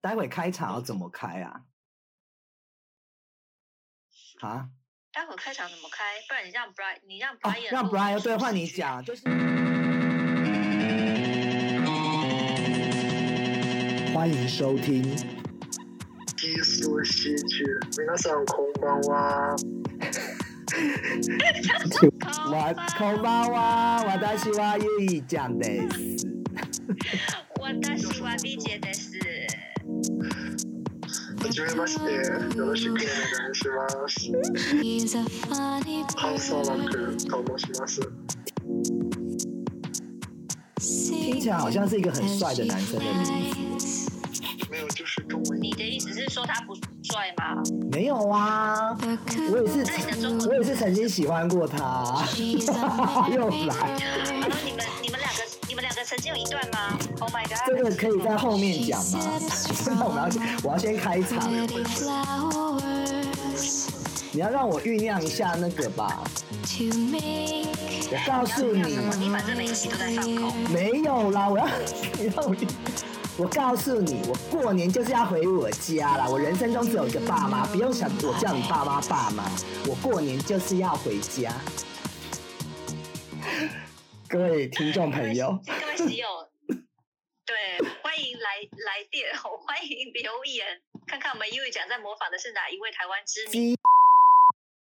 待会开场要怎么开啊？啊？待会开场怎么开？不然你让 Brian，你让哦 Brian，、，让 Brian 对换你。讲，就是欢迎收听。低俗喜剧，皆さんこんばんは。わこんばんは、私はゆいちゃんです。我的希望理解的是，は じめまして、よろしくお願いします。 He's a funny ハウスワーク bird. と申します。听起来好像是一个很帅的男生的名字。没有，就是中文。你的意思是说他不帅吗？没有啊，我也是，我也是曾经喜欢过他。又来，好了，你们你们两个你们两个 曾经有一段吗？Oh my 这 god！个可以在后面讲吗？那我们要先，我要先开场，你要让我酝酿一下那个吧。我告诉你，你反正每一集都在放空。没有啦，我要 你让我，我告诉你，我过年就是要回我家啦。我人生中只有一个爸妈，不用想我叫你爸妈爸妈，我过年就是要回家。各位听众朋友，各位喜友，对，欢迎来来电，欢迎留言，看看我们 U 讲在模仿的是哪一位台湾知名。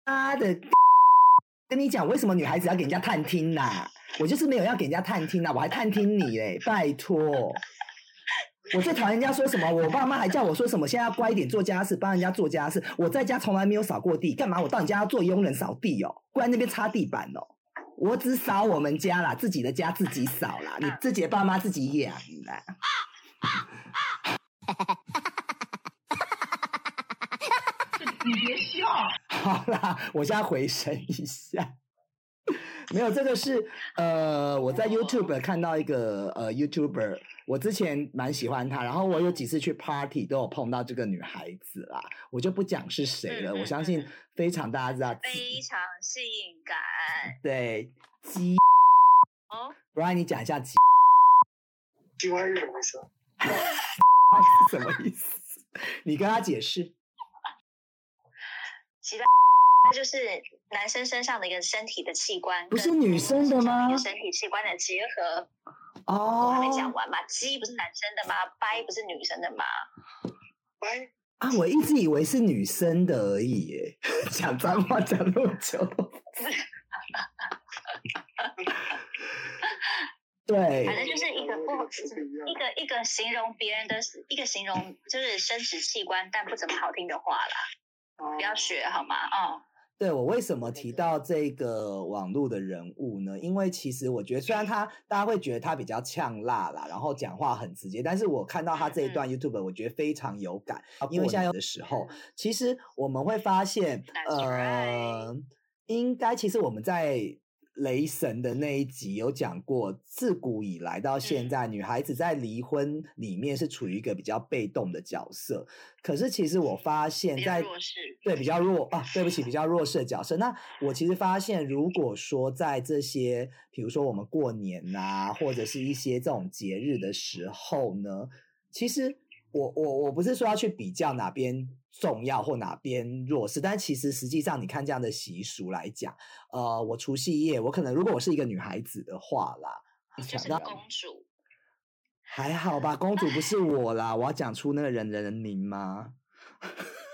他的，跟你讲，为什么女孩子要给人家探听呐、我就是没有要给人家探听呐、我还探听你嘞，拜托。我最讨厌人家说什么，我爸妈还叫我说什么，现在要乖一点做家事，帮人家做家事。我在家从来没有扫过地，干嘛我到你家要做佣人扫地哦？过来那边擦地板哦。我只扫我们家啦，自己的家自己扫啦，你自己的爸妈自己养啦。好啦，我现在回神一下。没有，这个是呃，我在 YouTube 看到一个呃 YouTuber，我之前蛮喜欢他，然后我有几次去 party 都有碰到这个女孩子啦，我就不讲是谁了，我相信嗯非常大家知道。非常性感对，鸡，哦，不然你讲一下鸡鸡歪是什么意思？是 什么意思？你跟他解释。其他它就是男生身上的一个身体的器官，不是女生的吗一个身体器官的结合。我哦还没讲完嘛，鸡不是男生的吗？掰不是女生的吗？掰啊，我一直以为是女生的而已耶，讲脏话讲那么久。对，反正就是一个不一个一个形容别人的一个形容就是生殖器官，但不怎么好听的话啦，不要学好吗？哦，对我为什么提到这个网络的人物呢？因为其实我觉得，虽然他大家会觉得他比较呛辣啦，然后讲话很直接，但是我看到他这一段 YouTube，我觉得非常有感。因为现在有的时候，其实我们会发现呃，应该其实我们在雷神的那一集有讲过，自古以来到现在，女孩子在离婚里面是处于一个比较被动的角色。可是其实我发现在。对比较弱啊，对不起，比 较弱势的角色。那我其实发现，如果说在这些，比如说我们过年呐、或者是一些这种节日的时候呢，其实我我我不是说要去比较哪边重要或哪边弱势，但其实实际上你看这样的习俗来讲，呃，我除夕夜，我可能如果我是一个女孩子的话啦，就是想到公主，还好吧，公主不是我啦，我要讲出那个人人名吗？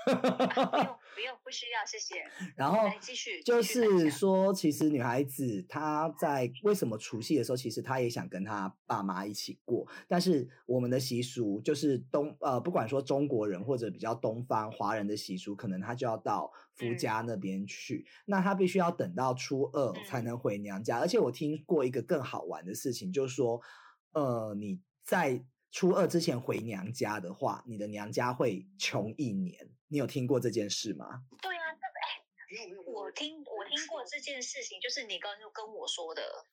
用不需要，谢谢。然后继续就是说，其实女孩子她在为什么除夕的时候，其实她也想跟她爸妈一起过，但是我们的习俗就是东呃，不管说中国人或者比较东方华人的习俗，可能她就要到夫嗯家那边去，那她必须要等到初二才嗯能回娘家。而且我听过一个更好玩的事情，就是说，呃，你在初二之前回娘家的话，你的娘家会穷一年。你有听过这件事吗？对啊，没有没有，我听我听过这件事情，就是你刚刚跟我说的。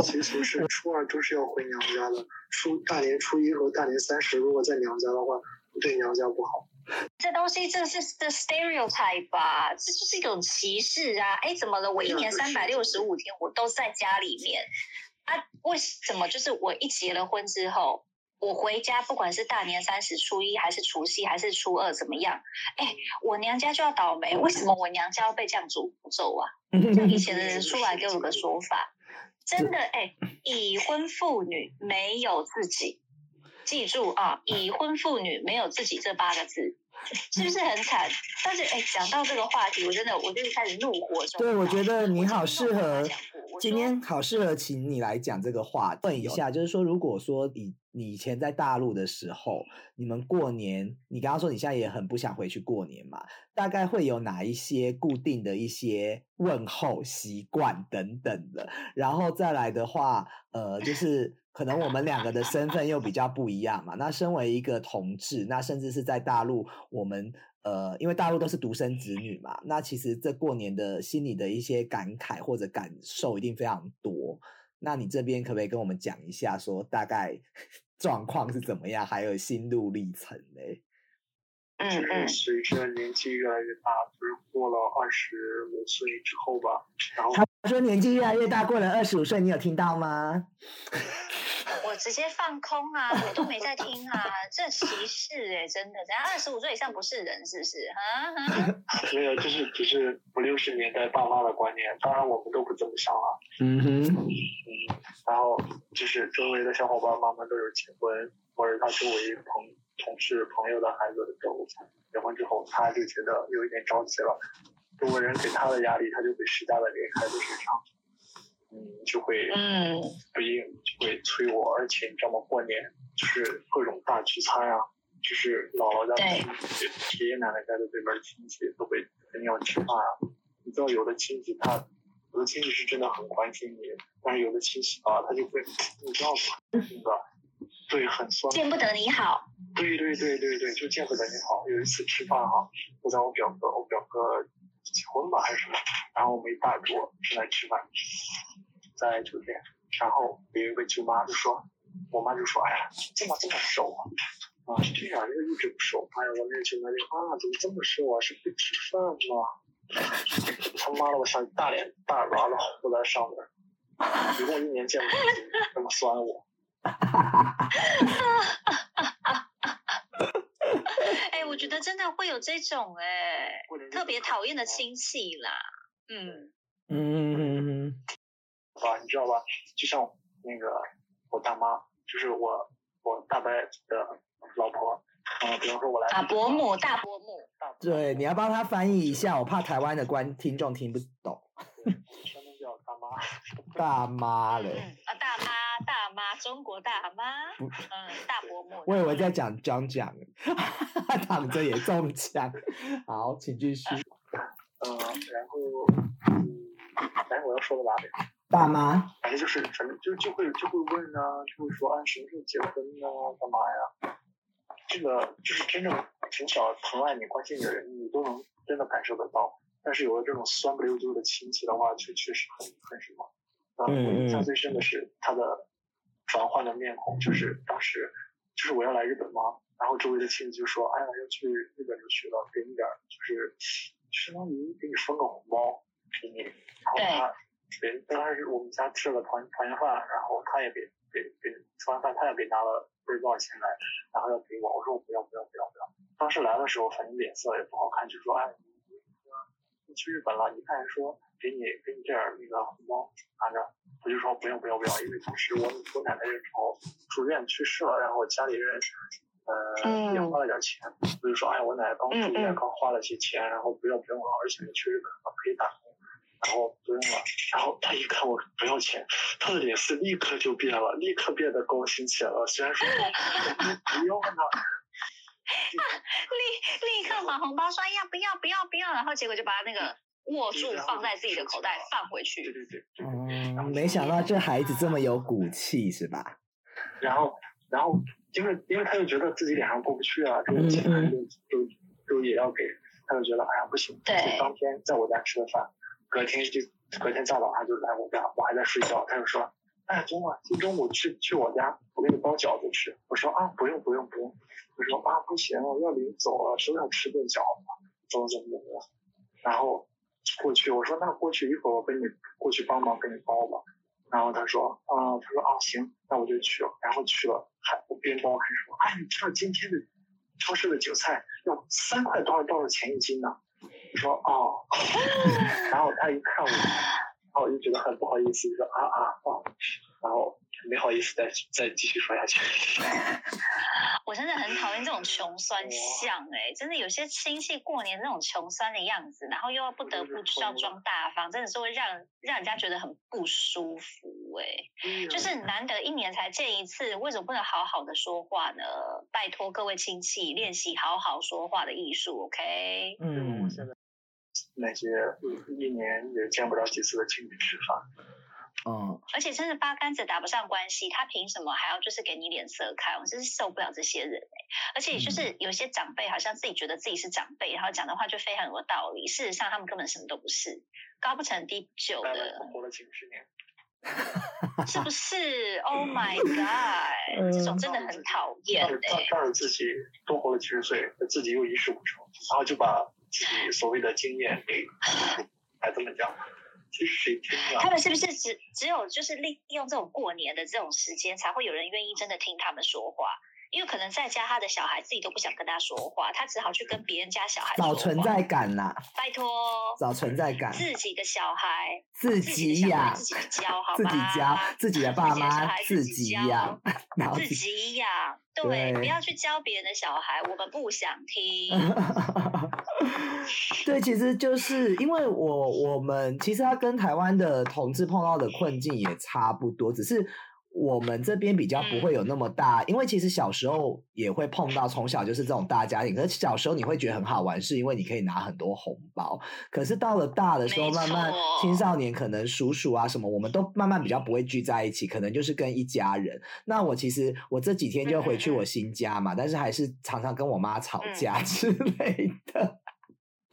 习俗是初二都是要回娘家的，初大年初一和大年三十如果在娘家的话，对娘家不好。这东西这是 the stereotype 吧？这就是一种歧视啊！哎，怎么了？我一年三百六十五天我都在家里面啊？为什么？就是我一结了婚之后，我回家，不管是大年三十、初一，还是除夕，还是初二，怎么样？哎，我娘家就要倒霉，为什么我娘家要被这样诅咒啊？像以前的人出来给我个说法，真的哎，已婚妇女没有自己，记住啊，已婚妇女没有自己这八个字，是不是很惨？但是哎，讲到这个话题，我真的我就开始怒火中。对，我觉得你好适合今天好适合请你来讲这个话。问一下，就是说，如果说你你以前在大陆的时候，你们过年，你刚刚说你现在也很不想回去过年嘛？大概会有哪一些固定的一些问候习惯等等的？然后再来的话，呃，就是 可能我们两个的身份又比较不一样嘛。那身为一个同志，那甚至是在大陆，我们呃，因为大陆都是独生子女嘛，那其实这过年的心里的一些感慨或者感受一定非常多。那你这边可不可以跟我们讲一下，说大概 状况是怎么样，还有心路历程呢？就是嗯嗯，随着年纪越来越大，就是过了二十五岁之后吧，然后他说年纪越来越大，过了二十五岁，你有听到吗？我直接放空啊，我都没在听啊，这歧视哎、真的，等下二十五岁以上不是人是不是？哈哈，没有，就是只是五六十年代爸妈的观念，当然我们都不这么想啊。嗯哼，嗯，然后就是周围的小伙伴慢慢都有结婚，或者他周围朋同事朋友的孩子都结婚之后，他就觉得有一点着急了，周围人给他的压力，他就会施加在这个孩子身上，嗯，就会嗯，不应就会催我，而且你知道吗？过年就是各种大聚餐啊，就是姥姥家的亲戚、爷爷奶奶家的这边亲戚都会肯定要吃饭啊。你知道有的亲戚他，有的亲戚是真的很关心你，但是有的亲戚啊，他就会，你知道吗？那个，对，很酸。见不得你好，对对对对对，就见不得你好。有一次吃饭哈、我在我表哥，我表哥结婚吧还是什么，然后我们一大桌正在吃饭，在酒店，然后有一个舅妈就说，我妈就说，哎呀，怎么这么瘦啊？啊，对呀、这个一直不瘦。哎呀，我那个舅妈就啊，怎么这么瘦啊？是不吃饭吗？他妈的，我想大脸大耳娃子糊在上面，一共一年见不着你这么酸我。哎、我觉得真的会有这种哎、特别讨厌的亲戚啦，嗯，嗯嗯嗯啊，你知道吧？就像那个我大妈，就是我我大伯的老婆，啊、比方说我来啊，伯母大伯母，大对，你要帮他翻译一下，我怕台湾的观听众听不懂。全都叫大妈，大妈嗯嘞，嗯啊，大妈大妈，中国大妈，嗯，大伯母，我以为在讲讲讲，躺着也中枪。好，请继续。嗯、然后嗯，哎，我要说到哪里？大妈，反正就是反正就就会就会问啊，就会说啊什么时候结婚啊，干嘛呀？这个就是真正从小疼爱你、关心你的人，你都能真的感受得到。但是有了这种酸不溜丢的亲戚的话，就确实很很什么。呃嗯我印象嗯最深的是他的转换的面孔，就是当时就是我要来日本嘛，然后周围的亲戚就说，哎呀要去日本留学了，给你点儿就是相当于给你封个红包给你，然后对他给当时我们家吃了团团圆饭，然后他也给给给吃完饭他也给拿了不知道多少钱来，然后要给我，我说我不要不要不要不要。当时来的时候反正脸色也不好看，就说哎，你去日本了，你看说给你给你这点儿那个红包拿着，我就说不用不用不用，因为当时我我奶奶那时候住院去世了，然后家里人呃也花了点钱，我就说哎我奶奶刚住院嗯嗯。刚花了些钱，然后不要不用了，而且你去日本可以打工。然后不用了，然后他一看我不要钱，他的脸色立刻就变了，立刻变得高兴起来了。虽然说 不要呢，立立刻把红包说要不要不要不要，然后结果就把那个握住放在自己的口袋放回去，对对对对对。嗯，没想到这孩子这么有骨气，是吧？然后然后因为因为他就觉得自己脸上过不去啊，这个钱嗯就就就也要给，他就觉得哎呀不行，对就当天在我家吃的饭，隔天就隔天大早上就来我家，我还在睡觉，他就说。哎，中午今中午去去我家，我给你包饺子吃。我说啊，不用不用不用。我说啊，不行，我要临走了，说要吃顿饺子，怎么怎么怎么样。然后过去，我说那过去一会儿我跟你过去帮忙给你包吧。然后他说啊，他说啊行，那我就去了。然后去了，还我边包还说，哎，你知道今天的超市的韭菜要三块多少多少钱一斤呢？我说哦，然后他一看我，然后我就觉得很不好意思，说啊啊哦，然后没好意思再再继续说下去。我真的很讨厌这种穷酸相哎、真的有些亲戚过年那种穷酸的样子，然后又要不得不需要装大方，真的是会让让人家觉得很不舒服哎、就是难得一年才见一次，为什么不能好好的说话呢？拜托各位亲戚练习好好说话的艺术，OK？嗯，那些嗯一年也见不着几次的亲戚吃饭，嗯，而且真的八竿子打不上关系，他凭什么还要就是给你脸色看？我真是受不了这些人哎、而且就是有些长辈好像自己觉得自己是长辈，然后讲的话就非常有道理，事实上他们根本什么都不是，高不成低不就的，活了几十年。是不 是？Oh my god，这种真的很讨厌仗哎、仗着自己多活了几十岁，自己又一事无成，然后就把自己所谓的经验给 孩子们讲？他们是不是只只有就是利用这种过年的这种时间，才会有人愿意真的听他们说话？因为可能在家他的小孩自己都不想跟他说话，他只好去跟别人家小孩说话。找存在感啦、拜托，找存在感，自己的小孩 自自己养，自己教，好自己？教，自己的爸妈自己教己养，自己养，对不要去教别人的小孩，我们不想听。对，其实就是因为我我们其实他跟台湾的同志碰到的困境也差不多，只是我们这边比较不会有那么大，因为其实小时候也会碰到，从小就是这种大家庭。可是小时候你会觉得很好玩，是因为你可以拿很多红包。可是到了大的时候，慢慢青少年可能叔叔啊什么，我们都慢慢比较不会聚在一起，可能就是跟一家人。那我其实我这几天就回去我新家嘛，但是还是常常跟我妈吵嗯架 之类的。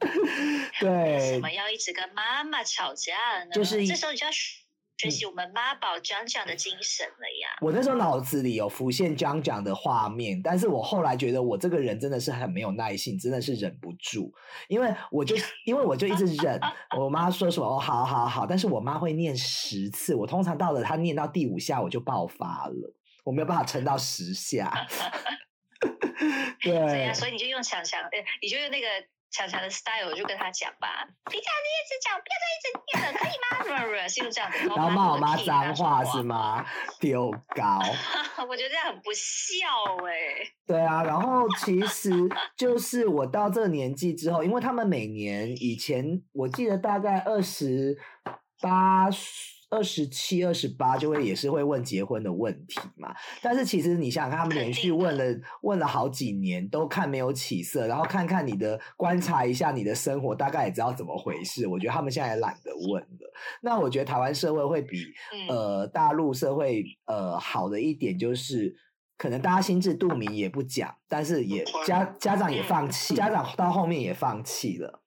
为什，么要一直跟妈妈吵架呢？就是这时候你就要学学习我们妈宝讲讲的精神了呀。我那时候脑子里有浮现讲讲的画面，但是我后来觉得我这个人真的是很没有耐性，真的是忍不住，因为我就 因为我就一直忍，我妈说什么哦好好好，但是我妈会念十次，我通常到了她念到第五下我就爆发了，我没有办法撑到十下。对对呀、，所以你就用强强，呃，你就用那个强强的 style，我就跟他讲吧。平常你一直讲，不要再一直念了，可以吗？是不是这样子？然后骂我妈就脏话是吗？吗？丢高。我觉得这样很不孝哎、对啊，然后其实就是我到这个年纪之后，因为他们每年以前我记得大概二十八、二十七、二十八就会也是会问结婚的问题嘛。但是其实你想想看，他们连续问了问了好几年，都看没有起色，然后看看你的观察一下你的生活，大概也知道怎么回事。我觉得他们现在也懒得问了。那我觉得台湾社会会比嗯呃大陆社会呃好的一点就是。可能大家心知肚明也不讲，但是也家家长也放弃，家长到后面也放弃了，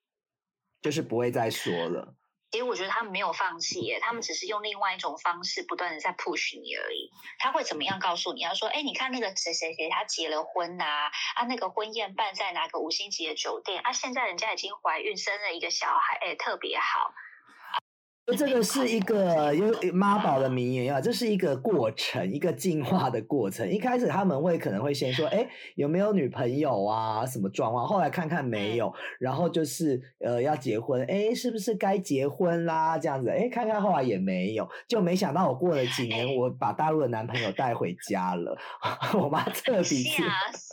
就是不会再说了。其实我觉得他们没有放弃耶，他们只是用另外一种方式不断的在 push 你而已。他会怎么样告诉你？他说：“哎，你看那个谁谁谁，他结了婚呐、啊，那个婚宴办在哪个五星级的酒店啊？现在人家已经怀孕生了一个小孩，哎，特别好。这个是一个有妈宝的名言啊，这是一个过程，一个进化的过程。一开始他们会可能会先说，哎，有没有女朋友啊，什么状况？后来看看没有，然后就是呃要结婚，哎，是不是该结婚啦？这样子，哎，看看后来也没有，就没想到我过了几年，哎我把大陆的男朋友带回家了，我妈这笔钱，吓死！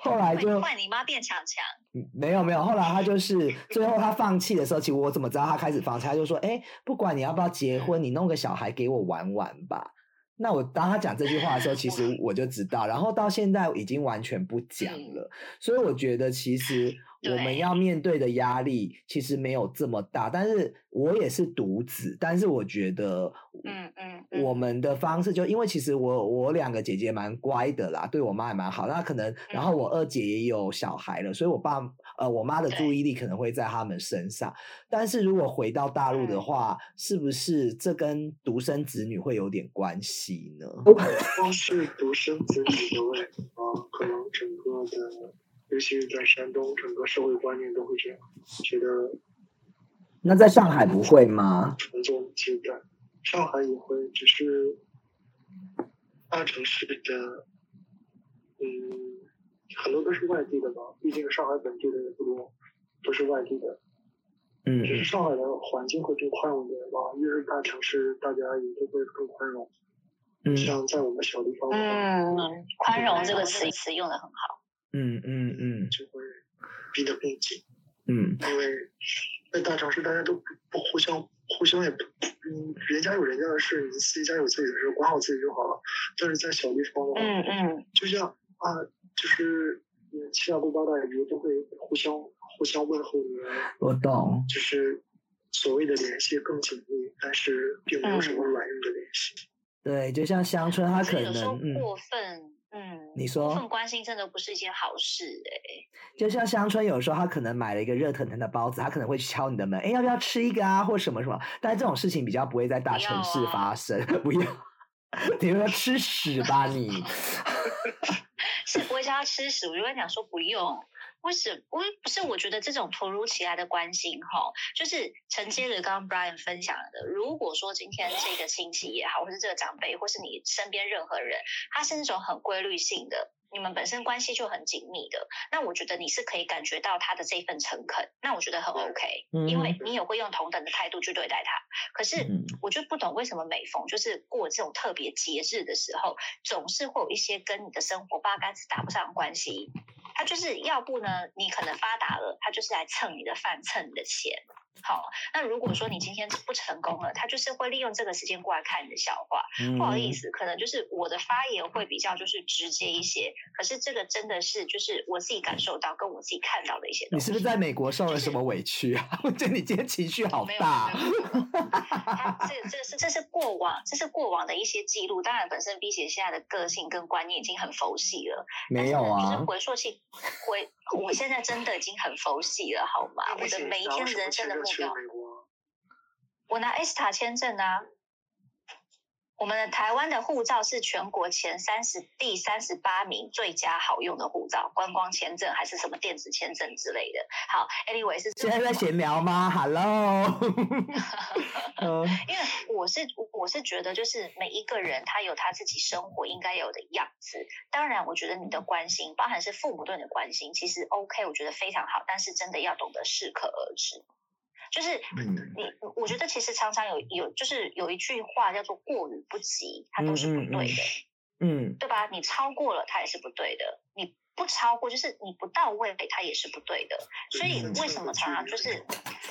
后来就换你妈变强强。没有没有，后来他就是最后他放弃的时候，其实我怎么知道他开始放弃？他就说：“哎，不管你要不要结婚，你弄个小孩给我玩玩吧。”那我当他讲这句话的时候，其实我就知道，然后到现在已经完全不讲了。所以我觉得，其实我们要面对的压力其实没有这么大。但是我也是独子，但是我觉得，我们的方式就因为其实我我两个姐姐蛮乖的啦，对我妈也蛮好。那可能然后我二姐也有小孩了，所以我爸呃我妈的注意力可能会在他们身上。但是如果回到大陆的嗯话，是不是这跟独生子女会有点关系呢？光是独生子女的问题啊，可能整个的，尤其是在山东，整个社会观念都会这样，觉得那在上海不会吗？传宗接代上海也会，只是大城市的，嗯，很多都是外地的嘛，毕竟上海本地的也不多，都是外地的。嗯只是上海的环境会更宽容一点吧，越是大城市，大家也都会更宽容。嗯像在我们小地方嗯，宽容这个词词用的很好。嗯嗯嗯就会逼得更紧。嗯因为在大城市大家都不不互相互相也不，嗯，人家有人家的事，你自己家有自己的事，管好自己就好了。但是在小地方的话，嗯嗯，就像啊，就是嗯七大姑八大姨都会互相互相问候你们，我懂。就是所谓的联系更紧密，但是并没有什么软硬的联系。对，就像乡村，他可有时候过分，嗯，你说这种关心真的不是一件好事哎、就像香春有时候他可能买了一个热腾腾的包子，他可能会去敲你的门，哎，要不要吃一个啊，或什么什么。但是这种事情比较不会在大城市啊发生，不要。你说吃屎吧你！是不会叫他吃屎，我就会讲说不用。为什我不是？我觉得这种突如其来的关心，哈，就是承接了刚刚 Brian 分享的。如果说今天这个亲戚也好，或是这个长辈，或是你身边任何人，他是那种很规律性的，你们本身关系就很紧密的，那我觉得你是可以感觉到他的这份诚恳，那我觉得很 OK，、嗯因为你也会用同等的态度去对待他。可是嗯我就不懂为什么每逢就是过这种特别节日的时候，总是会有一些跟你的生活八竿子打不上的关系。他就是要不呢，你可能发达了，他就是来蹭你的饭，蹭你的钱。好，那如果说你今天不成功了，他就是会利用这个时间过来看你的笑话。嗯不好意思，可能就是我的发言会比较就是直接一些，可是这个真的是就是我自己感受到跟我自己看到的一些东西。你是不是在美国受了什么委屈啊？我觉得你今天情绪好没有大。没有没有 他这这是这是过往，这是过往的一些记录。当然，本身 B 姐现在的个性跟观念已经很佛系了，没有但是呢就是啊，回溯性回，我现在真的已经很佛系了，好吗？我的每一天人生的我拿塔签证啊。我们的台湾的护照是全国前三十第三十八名最佳好用的护照，观光签证还是什么电子签证之类的。好，anyway 是这现在在么闲聊吗？Hello，嗯因为我是我是觉得，就是每一个人他有他自己生活应该有的样子。当然，我觉得你的关心，包含是父母对你的关心，其实 OK，我觉得非常好。但是真的要懂得适可而止。就是嗯你，我觉得其实常常有有就是有一句话叫做“过与不及”，它都是不对的。嗯对吧？你超过了，它也是不对的；你不超过，就是你不到位，它也是不对的。所以嗯为什么常常就是，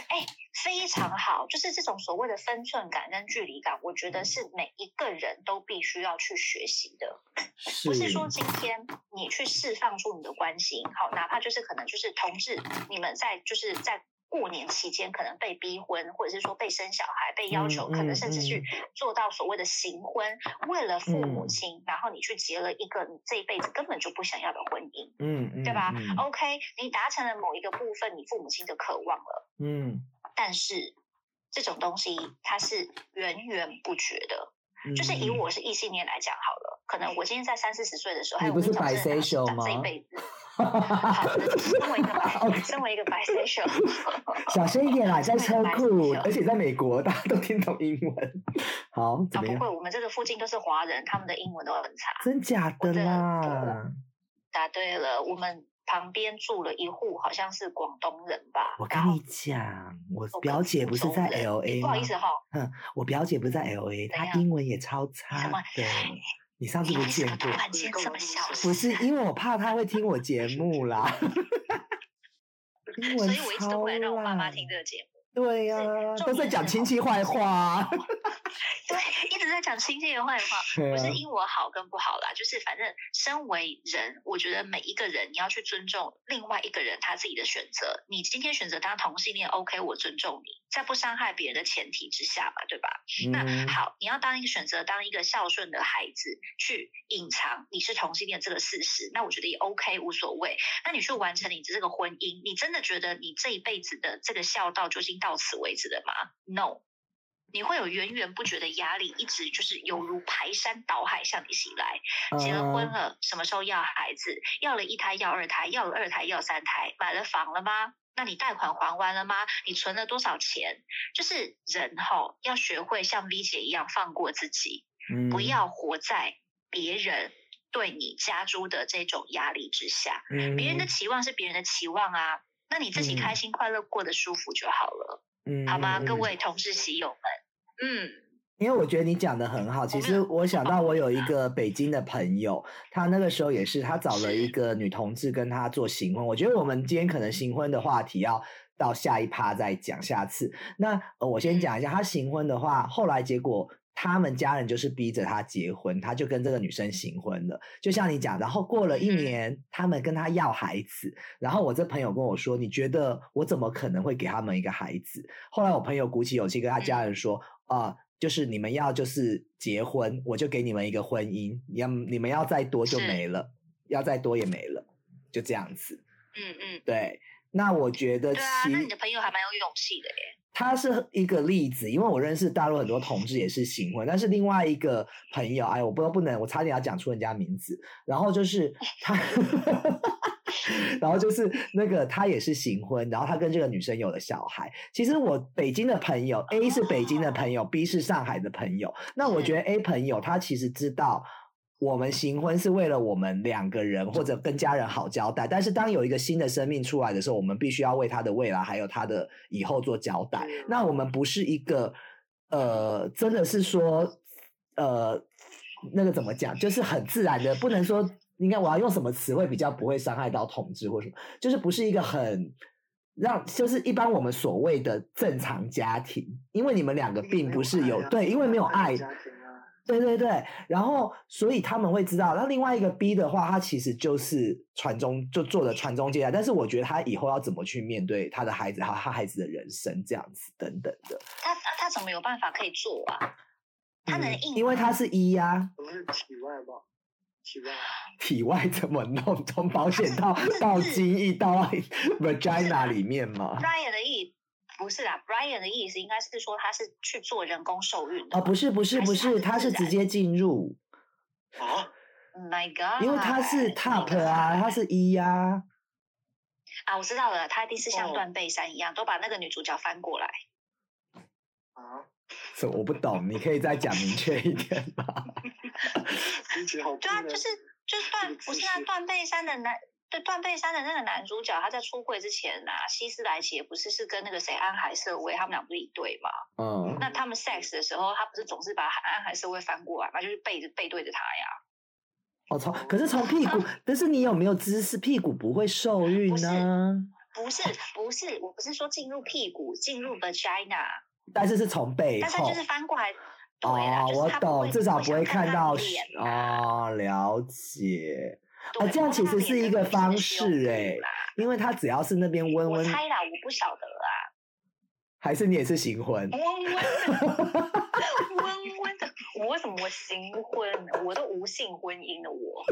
哎，非常好，就是这种所谓的分寸感跟距离感，我觉得是每一个人都必须要去学习的。是不是说今天你去释放出你的关心，好，哪怕就是可能就是同志，你们在就是在。过年期间可能被逼婚，或者是说被生小孩，被要求，嗯可能甚至去嗯。做到所谓的行婚，为了父母嗯。亲，然后你去结了一个你这一辈子根本就不想要的婚姻，嗯嗯，对吧、嗯。O k 你达成了某一个部分你父母亲的渴望了，嗯，但是这种东西它是源源不绝的。就是以嗯。我是异性恋来讲好了，可能我今天在三四十岁的时候，还有你不是我跟你讲真的 bisexual 长这一辈子，好，身为一个身为一个 bisexual，小声一点啦，在车库，而且在美国，大家都听懂英文。好，怎么样？啊不会，我们这个附近都是华人，他们的英文都很差。真假的我的啦？答对了，我们旁边住了一户，好像是广东人吧。我跟你讲，我我表姐不是在福州人 L A 不好意？思哈，嗯，我表姐不是在 L A，她英文也超差什么的。你上次你为什么不是见过 不？是，因为我怕他会听我节目啦。英文所以我一直都不敢让我爸妈超烂听这个节目。对呀、重都在讲亲戚坏 话啊。对，一直在讲亲戚的坏话，不是因我好跟不好啦，就是反正身为人，我觉得每一个人你要去尊重另外一个人他自己的选择。你今天选择当同性恋，OK，我尊重你，在不伤害别人的前提之下嘛，对吧？那嗯，好，你要当一个选择当一个孝顺的孩子，去隐藏你是同性恋这个事实，那我觉得也 OK，无所谓。那你去完成你的这个婚姻，你真的觉得你这一辈子的这个孝道就已经到此为止的吗？No，你会有源源不绝的压力，一直就是犹如排山倒海向你袭来。结了婚嗯了，什么时候要孩子？要了一胎，要二胎，要了二胎，要三胎，买了房了吗？那你贷款还完了吗？你存了多少钱？就是人吼、要学会像 V 姐一样放过自己，嗯不要活在别人对你加诸的这种压力之下。嗯别人的期望是别人的期望啊，那你自己嗯开心快乐过得舒服就好了，嗯好吗？嗯各位同事喜友们，嗯，因为我觉得你讲的很好，其实我想到我有一个北京的朋友，他那个时候也是，他找了一个女同志跟他做行婚。我觉得我们今天可能行婚的话题要到下一趴再讲，下次。那呃我先讲一下，他行婚的话，后来结果他们家人就是逼着他结婚，他就跟这个女生行婚了。就像你讲，然后过了一嗯年，他们跟他要孩子，然后我这朋友跟我说，你觉得我怎么可能会给他们一个孩子？后来我朋友鼓起勇气跟他家人说，啊、就是你们要就是结婚，我就给你们一个婚姻，你要你们要再多就没了，要再多也没了，就这样子。嗯嗯，对，那我觉得对啊，其那你的朋友还蛮有勇气的耶。他是一个例子，因为我认识大陆很多同志也是行婚，但是另外一个朋友，哎，我不不能，我差点要讲出人家名字，然后就是他，然后就是那个他也是行婚，然后他跟这个女生有了小孩。其实我北京的朋友 A 是北京的朋友，B 是上海的朋友，那我觉得 A 朋友他其实知道。我们行婚是为了我们两个人或者跟家人好交代，但是当有一个新的生命出来的时候，我们必须要为他的未来还有他的以后做交代。那我们不是一个呃，真的是说呃，那个怎么讲，就是很自然的，不能说应该我要用什么词汇比较不会伤害到同志或什么，就是不是一个很。让就是一般我们所谓的正常家庭，因为你们两个并不是有对，因为没有爱，对对对，然后所以他们会知道。那另外一个 B 的话，他其实就是传宗就做的传宗接代，但是我觉得他以后要怎么去面对他的孩子，还有他孩子的人生这样子等等的。他他他怎么有办法可以做啊？他能嗯硬吗？因为他是一呀、不是体外吧？体外 体外怎么弄？从保险 套到精液到 vagina 里面吗？Brian 的意不是啦，Brian 的意思应该是说他是去做人工受孕的啊，嘛。不是不是不是，他是直接进入，啊，Oh My God！因为他是 top 啊，他是一呀、啊，我知道了，他一定是像哦断背山一样，都把那个女主角翻过来。啊，这我不懂，你可以再讲明确一点吗？理解 对啊，就是就是断不是啊，断背山的男对断背山的那个男主角，他在出柜之前啊，希斯莱奇也不是是跟那个谁安海瑟薇他们俩不是一对嘛？嗯，那他们 sex 的时候，他不是总是把安海瑟薇翻过来嘛，就是背着背对着他呀。哦，从可是从屁股，但是你有没有姿势？屁股不会受孕呢？不是不是，我不是说进入屁股，进入 vagina，但是是从背后但是他就是翻过来。对啦，哦，就是我懂，至少不会看看到脸啊哦，了解。哦，对这样其实是一个方式哎，因为他只要是那边温温，我猜啦，我不晓得啦，还是你也是行婚？温温的，温温的，我为什么我行婚呢？我都无性婚姻的我，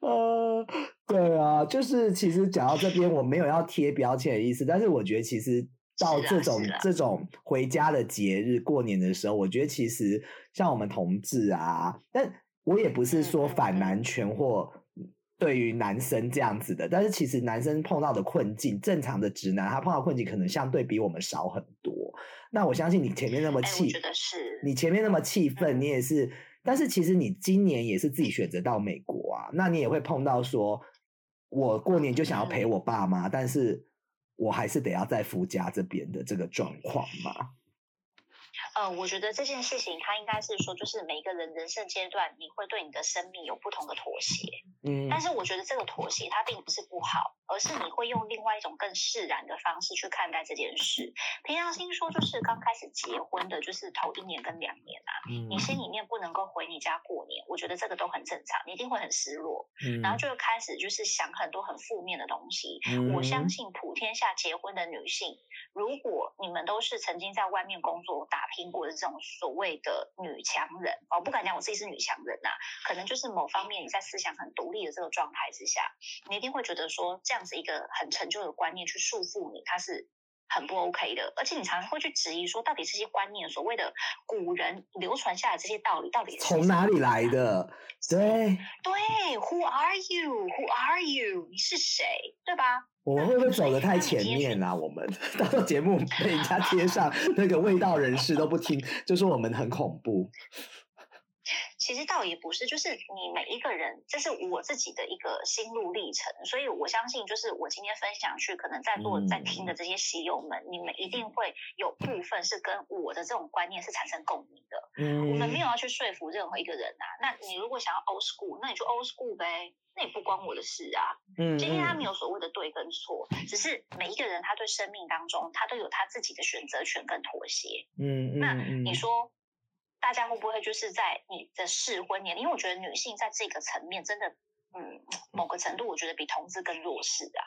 呃，对啊，就是其实讲到这边，我没有要贴标签的意思，但是我觉得其实到这种、这种回家的节日、过年的时候，我觉得其实像我们同志啊，但我也不是说反嗯男权或对于男生这样子的，但是其实男生碰到的困境，正常的直男他碰到困境可能相对比我们少很多。那我相信你前面那么气，你前面那么气愤，嗯你也是，但是其实你今年也是自己选择到美国啊，那你也会碰到说，我过年就想要嗯陪我爸妈，但是我还是得要在夫家这边的这个状况嘛。呃，我觉得这件事情它应该是说，就是每一个人人生阶段，你会对你的生命有不同的妥协。嗯但是我觉得这个妥协它并不是不好，而是你会用另外一种更释然的方式去看待这件事。平常心说，就是刚开始结婚的，就是头一年跟两年啊，嗯你心里面不能够回你家过年，我觉得这个都很正常，你一定会很失落，嗯然后就会开始就是想很多很负面的东西。嗯我相信普天下结婚的女性，如果你们都是曾经在外面工作打拼过的这种所谓的女强人，哦，不敢讲我自己是女强人呐、可能就是某方面你在思想很独立的这个状态之下，你一定会觉得说这样子一个很陈旧的观念去束缚你，它是很不 OK 的，而且你常常会去质疑说，到底这些观念，所谓的古人流传下来这些道理，到底是从哪里来？的？对，对，Who are you? Who are you? 你是谁？对吧？我们会不会走得太前面啊？我们到时候节目被人家贴上那个味道人士都不听，就说我们很恐怖。其实倒也不是，就是你每一个人，这是我自己的一个心路历程，所以我相信，就是我今天分享去，可能在座在听的这些喜友们，你们一定会有部分是跟我的这种观念是产生共鸣的。嗯，我们没有要去说服任何一个人啊。那你如果想要 old school，那你就 old school 呗，那也不关我的事啊。嗯，今天他没有所谓的对跟错，只是每一个人他对生命当中，他都有他自己的选择权跟妥协。嗯嗯，那你说？大家会不会就是在你的适婚年龄？因为我觉得女性在这个层面真的，嗯，某个程度我觉得比同志更弱势啊。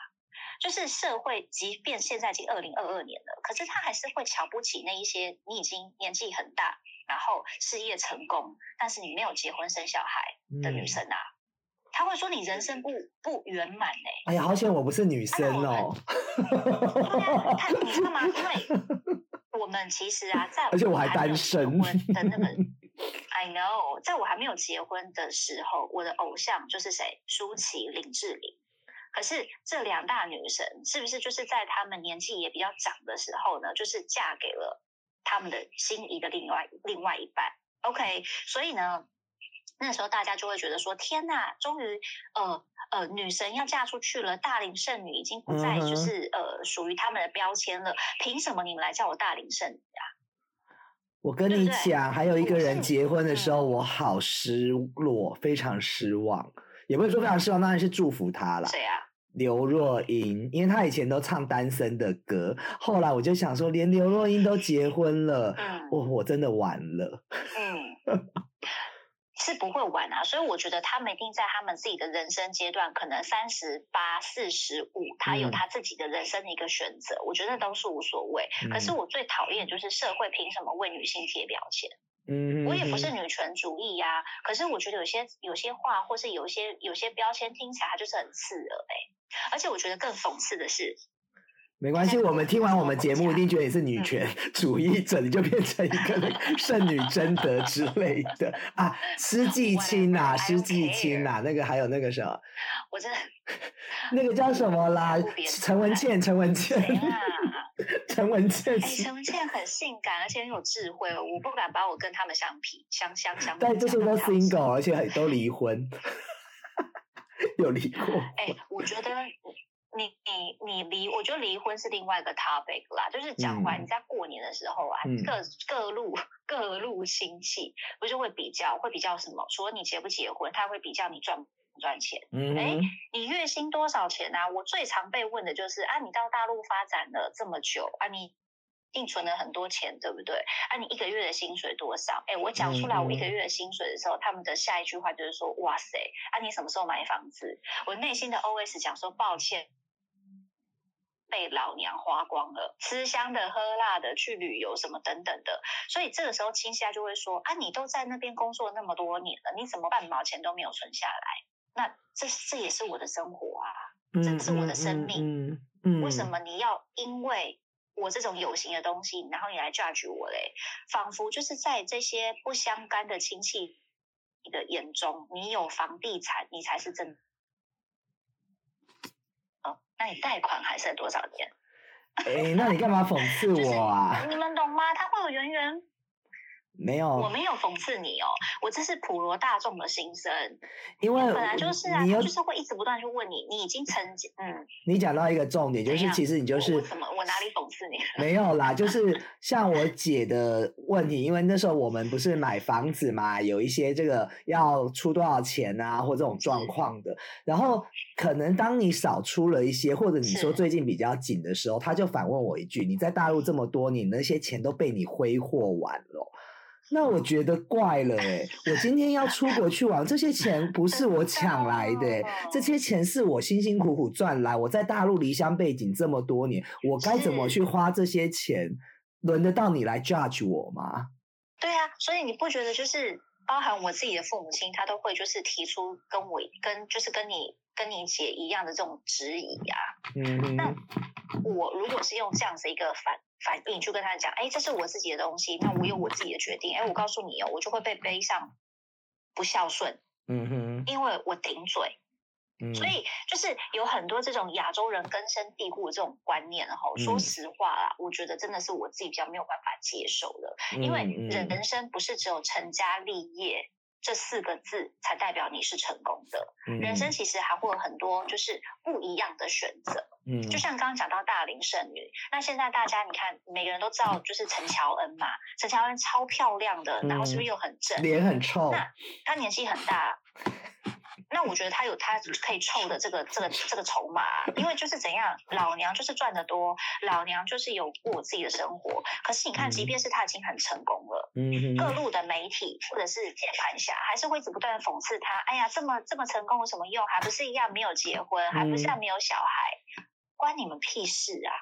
就是社会，即便现在已经二零二二年了，可是他还是会瞧不起那一些你已经年纪很大，然后事业成功，但是你没有结婚生小孩的女生啊。他会说你人生不不圆满呢。哎呀，好险我不是女生哦。他你知道吗？因为。我们其实啊，在而且我还单身的那个，I know，在我还没有结婚的时候，我的偶像就是谁？舒淇、林志玲。可是这两大女神，是不是就是在她们年纪也比较长的时候呢？就是嫁给了他们的心仪的另外另外一半？OK，所以呢？那时候大家就会觉得说：“天呐，终于，呃呃，女神要嫁出去了，大龄剩女已经不再就是呃属于他们的标签了。凭什么你们来叫我大龄剩女啊？”我跟你讲，还有一个 人结婚的时候，我好失落，非常失望，也不是说非常失望，当然是祝福他了。谁啊？刘若英，因为他以前都唱单身的歌，后来我就想说，连刘若英都结婚了，嗯我我真的完了。嗯。是不会晚啊，所以我觉得他们一定在他们自己的人生阶段，可能三十八、四十五，他有他自己的人生的一个选择，我觉得都是无所谓。可是我最讨厌就是社会凭什么为女性贴标签？嗯，我也不是女权主义呀，可是我觉得有些有些话，或是有些有些标签听起来就是很刺耳哎，而且我觉得更讽刺的是。没关系，我们听完我们节目一定觉得你是女权主义者，你就变成一个圣女贞德之类的啊，施 季青呐，施季青呐，那个还有那个什么，我真的那个叫什么啦？陈文茜，陈文茜，陈文茜，陈文茜很性感，而且很有智慧，我不敢把我跟他们相比，相相相。但这些都 single，而且都离婚，有离过。哎，我觉得。你你你离，我觉得离婚是另外一个 topic 啦。就是讲完你在过年的时候啊，各各路各路亲戚不是会比较，会比较什么？除了你结不结婚，他会比较你赚不赚钱。哎，你月薪多少钱啊？我最常被问的就是啊，你到大陆发展了这么久啊，你定存了很多钱，对不对？啊，你一个月的薪水多少？哎，我讲出来我一个月的薪水的时候，他们的下一句话就是说，哇塞，啊，你什么时候买房子？我内心的 OS 讲说，抱歉。被老娘花光了，吃香的喝辣的，去旅游什么等等的，所以这个时候亲戚家就会说啊，你都在那边工作那么多年了，你怎么半毛钱都没有存下来？那这这也是我的生活啊，这是我的生命，为什么你要因为我这种有形的东西，然后你来 judge 我嘞？仿佛就是在这些不相干的亲戚的眼中，你有房地产，你才是真。那你贷款还剩多少年？哎，那你干嘛讽刺 我啊？你们懂吗？他会有源源。没有，我没有讽刺你哦，我这是普罗大众的心声。因为本来就是啊，就是会一直不断去问你，你已经曾经嗯。你讲到一个重点，就是其实你就是？我哪里讽刺你？没有啦，就是像我姐的问题，因为那时候我们不是买房子嘛，有一些这个要出多少钱啊，或这种状况的。然后可能当你少出了一些，或者你说最近比较紧的时候，他就反问我一句：“你在大陆这么多年，那些钱都被你挥霍完了。”那我觉得怪了哎！我今天要出国去玩，这些钱不是我抢来的，这些钱是我辛辛苦苦赚来。我在大陆离乡背景这么多年，我该怎么去花这些钱？轮得到你来 judge 我吗？对啊，所以你不觉得就是包含我自己的父母亲，他都会就是提出跟我跟就是跟你跟你姐一样的这种质疑呀？嗯，那我如果是用这样子一个反反应去跟他讲，哎，这是我自己的东西，那我有我自己的决定，哎，我告诉你哦，我就会被背上不孝顺，嗯哼，因为我顶嘴。嗯，所以就是有很多这种亚洲人根深蒂固的这种观念哈。嗯。说实话啦，我觉得真的是我自己比较没有办法接受的，因为人生不是只有成家立业这四个字才代表你是成功的，嗯人生其实还会有很多就是不一样的选择。嗯就像刚刚讲到大龄剩女，那现在大家你看每个人都知道就是陈乔恩嘛，陈乔恩超漂亮的，然后是不是又很正？脸很臭，那她年纪很大，那我觉得他有他可以凑的这个这个这个筹码啊，因为就是怎样，老娘就是赚得多，老娘就是有过我自己的生活。可是你看，即便是他已经很成功了，各路的媒体或者是键盘侠还是会一直不断的讽刺他。哎呀，这么这么成功有什么用？还不是一样没有结婚，还不是一样没有小孩，关你们屁事啊！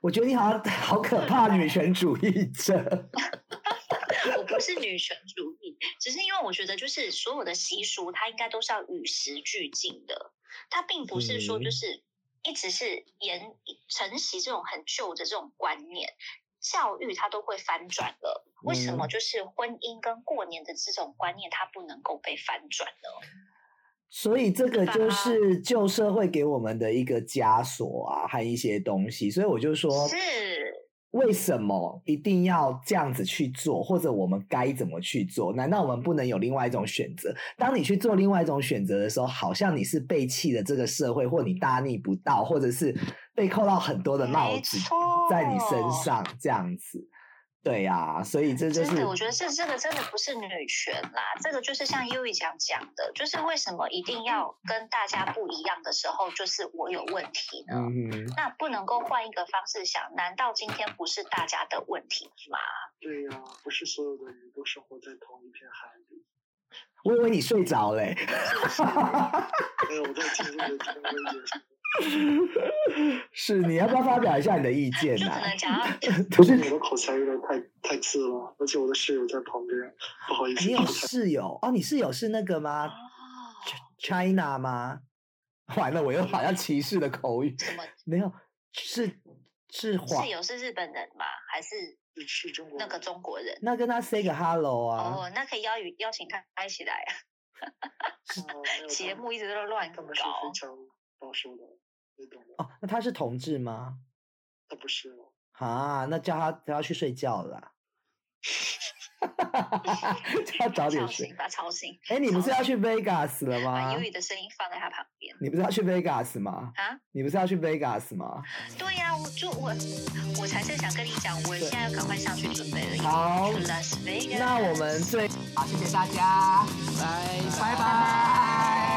我觉得你好像 好可怕，女权主义者。我不是女权主义，只是因为我觉得就是所有的习俗，它应该都是要与时俱进的，它并不是说嗯就是一直是沿承袭这种很旧的这种观念。教育它都会翻转了，为什么嗯就是婚姻跟过年的这种观念它不能够被翻转呢？所以这个就 是旧社会给我们的一个枷锁啊，和一些东西。所以我就说，是，为什么一定要这样子去做，或者我们该怎么去做？难道我们不能有另外一种选择？当你去做另外一种选择的时候，好像你是背弃了这个社会，或你大逆不道，或者是被扣到很多的帽子，在你身上，这样子。对呀、所以这就是真的，我觉得这这个真的不是女权啦，这个就是像优一讲讲的，就是为什么一定要跟大家不一样的时候，就是我有问题呢？嗯，那不能够换一个方式想，难道今天不是大家的问题吗？对呀、不是所有的人都生活在同一片海里。我以为你睡着嘞、没有，我在听这个听我也是。是，你要不要发表一下你的意见就可啊？不是我的口才有点太太次了，而且我的室友在旁边，不好意思。你有室友哦？你室友是那个吗哦，？China 吗？完了，我又好像歧视的口语。什么没有，是是华室友是日本人吗？还是是中国那个中国人？那跟他 say 个 hello 啊。哦，那可以邀与邀请他一起来啊！节目一直都乱搞，常保守的，你懂的。哦，那他是同志吗？他不是哦，啊，那叫他叫他去睡觉了啦。叫他早点睡吵醒。把他吵醒。哎，你不是要去 Vegas 了吗把英语？的声音放在他旁边你不是要去 Vegas 吗？啊？你不是要去 Vegas 吗？对呀、我就我我才是想跟你讲，我现在要赶快上去准备了。好去 Las Vegas。那我们最好，谢谢大家，拜拜拜。